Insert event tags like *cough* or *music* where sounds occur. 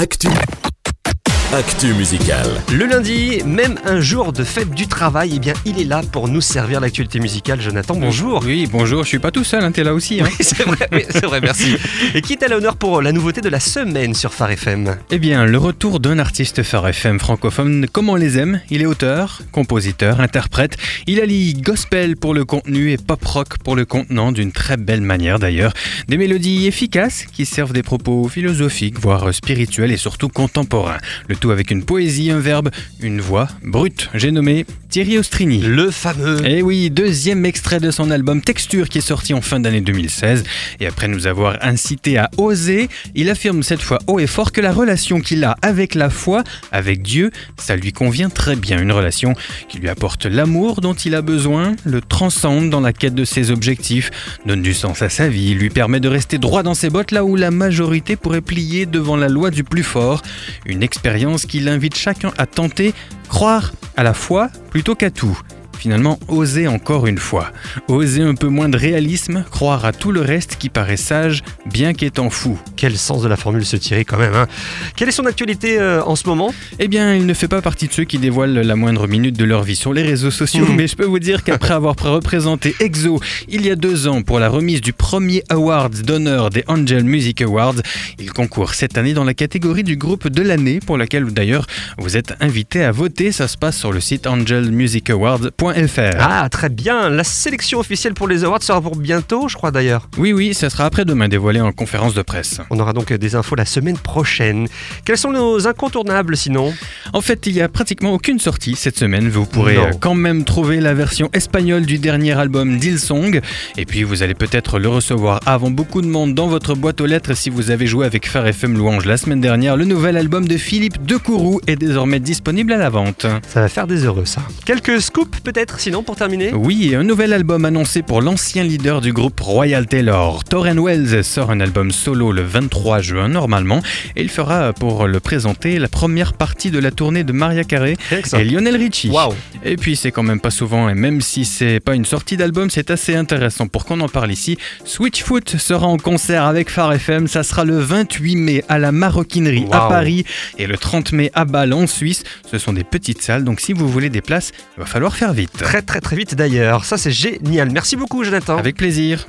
Actu. Actu musicale. Le lundi, même un jour de fête du travail, eh bien, il est là pour nous servir l'actualité musicale. Jonathan, bonjour. Oui, bonjour, je suis pas tout seul, hein, t'es là aussi. Hein. Oui, c'est vrai, oui, c'est vrai, merci. *laughs* Et qui est à l'honneur pour la nouveauté de la semaine sur Phare FM Eh bien, le retour d'un artiste Phare FM francophone comme on les aime? Il est auteur, compositeur, interprète. Il allie gospel pour le contenu et pop rock pour le contenant d'une très belle manière d'ailleurs. Des mélodies efficaces qui servent des propos philosophiques, voire spirituels et surtout contemporains. Le tout avec une poésie, un verbe, une voix brute. J'ai nommé Thierry Ostrini. Le fameux. Eh oui, deuxième extrait de son album Texture qui est sorti en fin d'année 2016. Et après nous avoir incité à oser, il affirme cette fois haut et fort que la relation qu'il a avec la foi, avec Dieu, ça lui convient très bien. Une relation qui lui apporte l'amour dont il a besoin, le transcende dans la quête de ses objectifs, donne du sens à sa vie, lui permet de rester droit dans ses bottes là où la majorité pourrait plier devant la loi du plus fort. Une expérience qui l'invite chacun à tenter, croire à la foi plutôt qu'à tout finalement oser encore une fois. Oser un peu moins de réalisme, croire à tout le reste qui paraît sage, bien qu'étant fou. Quel sens de la formule se tirer quand même. Hein. Quelle est son actualité euh, en ce moment? Eh bien, il ne fait pas partie de ceux qui dévoilent la moindre minute de leur vie sur les réseaux sociaux, mais je peux vous dire qu'après avoir représenté EXO il y a deux ans pour la remise du premier award d'honneur des Angel Music Awards, il concourt cette année dans la catégorie du groupe de l'année, pour laquelle d'ailleurs vous êtes invité à voter. Ça se passe sur le site angelmusicawards.com ah, très bien. La sélection officielle pour les awards sera pour bientôt, je crois d'ailleurs. Oui, oui, ça sera après-demain dévoilé en conférence de presse. On aura donc des infos la semaine prochaine. Quels sont nos incontournables sinon? En fait, il n'y a pratiquement aucune sortie cette semaine. Vous pourrez non. quand même trouver la version espagnole du dernier album d'Ilsong. Et puis, vous allez peut-être le recevoir avant beaucoup de monde dans votre boîte aux lettres si vous avez joué avec Phare FM Louange la semaine dernière. Le nouvel album de Philippe Decourou est désormais disponible à la vente. Ça va faire des heureux, ça. Quelques scoops peut-être? Sinon pour terminer Oui, un nouvel album annoncé pour l'ancien leader du groupe Royal Taylor. Torren Wells sort un album solo le 23 juin normalement et il fera pour le présenter la première partie de la tournée de Maria Carey et Lionel Richie. Wow. Et puis c'est quand même pas souvent et même si c'est pas une sortie d'album, c'est assez intéressant pour qu'on en parle ici. Switchfoot sera en concert avec Phare FM, ça sera le 28 mai à la Maroquinerie wow. à Paris et le 30 mai à Bâle en Suisse. Ce sont des petites salles donc si vous voulez des places, il va falloir faire Très très très vite d'ailleurs. Ça c'est génial. Merci beaucoup Jonathan. Avec plaisir.